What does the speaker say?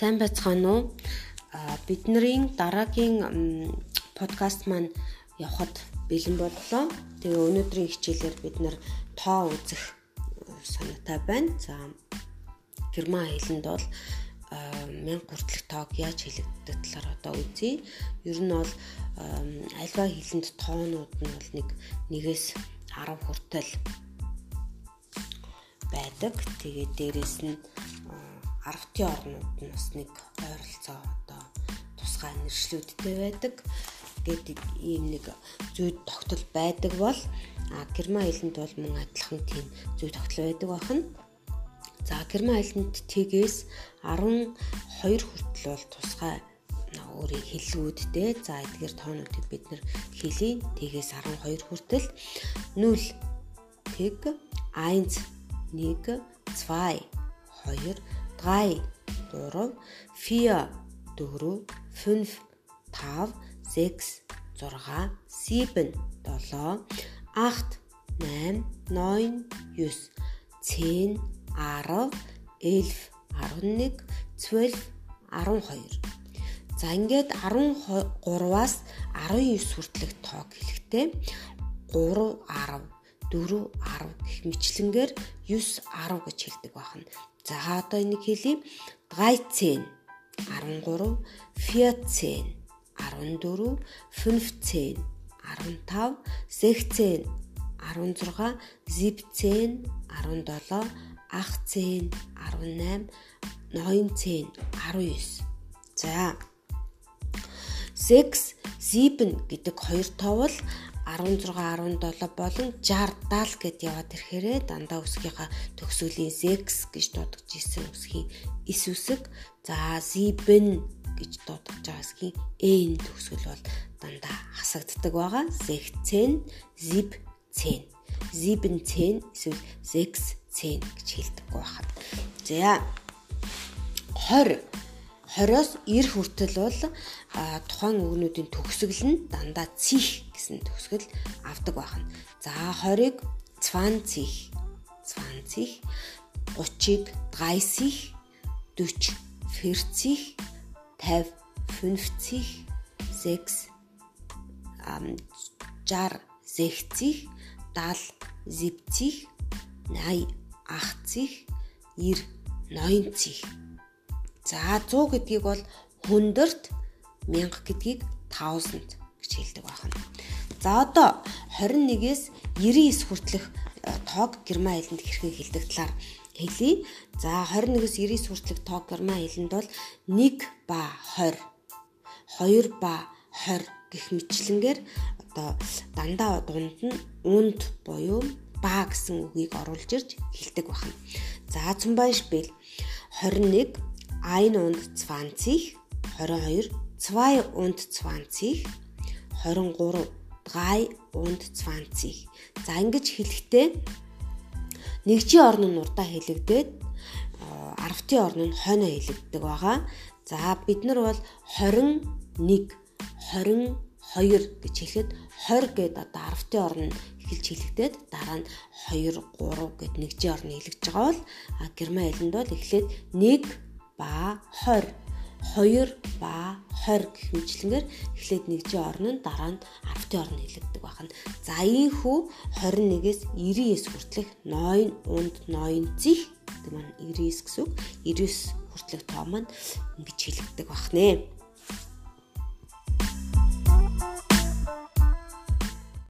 Сайн байцгаана уу? Бидний дараагийн подкаст маань явхад бэлэн боллоо. Тэгээ өнөөдрийн хичээлээр бид нэр тоо үзэх санаатай байна. За герман хэлэнд бол 1000 хүртэлх тоог яаж хэлэгддэг талаар одоо үзье. Ер нь бол альва хэлэнд тоонууд нь бол нэг нэгээс 10 хүртэл байдаг. Тэгээ дээрэс нь Арвтын орнууд нь бас нэг ойролцоо одоо тусгай нэршлүүдтэй байдаг гэдэг ийм нэг зүй тогтол байдаг бол герман айланд бол мөн адилхан тийм зүй тогтол байдаг бахна. За герман айланд тэгээс 12 хүртэл бол тусгай өөрийн хэллгүүдтэй. За эдгээр тоонуудыг бид нэр хэлий. Тэгээс 12 хүртэл 0 тэг 1 1 2 2 drei 3 vier 4 5 5 6 6 7 7 8 8 9 9 10 10 11 11 12 12 За ингээд 13-аас 19 хүртэлх тоог хэлэхдээ 3 10 4 10 гэх мэтлэнгээр 9 10 гэж хэлдэг байна. За одоо энийг хэлье. 13 13 14 14 15 15 16 16 17 17 18 18 19 19 За 6 7 гэдэг хоёр тоовол 16 17 болон 60 70 гэд яваад ирэхээрээ дандаа үсгийнхаа төгсгөлийн 6 гэж дуудаж исэн үсгийн эс үсэг за 7 гэж дуудаж байгаа үсгийн n төгсгөл бол дандаа хасагддаг байгаа. 16 zip 10 zip 10 эсвэл 6 10 гэж хэлдэг байхад за 20 20-оос 90 хүртэл бол тухайн үгнүүдийн төгсгөл нь дандаа цих гэсэн төгсгөл авдаг байна. За 20-ыг 20, 20, 30-ыг 30, 40, 40, 50, 50, 6 ам 60, 60, 70, 70, 80, 80, 90, 90 За 100 гэдгийг бол хүндэрт 1000 гэдгийг 1000 гэж хэлдэг байна. За одоо 21-ээс 99 хүртэлх э, тоог герман хэлэнд хэрхэн хэлдэг талаар хэлье. За 21-ээс 99 хүртэлх тоог герман хэлэнд бол 1 ба 20, 2 ба 20 гэх мэтлэнгээр одоо дандаа дунд нь үнд буюу ба гэсэн үгийг оруулж ирж хэлдэг байна. За Цумбайшбил 21 1 und 20 22 2 und 20 23 3 und 20 за ингэж хэлэхдээ нэгжийн орн нь урдаа хэлэгдээд арвтын орн нь хойно хэлэгддэг байгаа. За бид нар бол 21 22 гэж хэлэхэд 20 гээд одоо арвтын орн нь эхэлж хэлэгдээд дараа нь 2 3 гэд нэгжийн орн хэлэгдэж байгаа бол герман хэлэнд бол эхлээд 1 ба 20 2 ба 20 гэх мэтлэнгээр эхлээд нэгжийн орн нь дараа нь 10-ын орн хэлэгдэг байна. За ийхүү 21-ээс 99 хүртэлх 9 und 90 гэдэг маань 99 гэсэн үг. 99 хүртэлх тоо маань ингэж хэлэгдэг байна.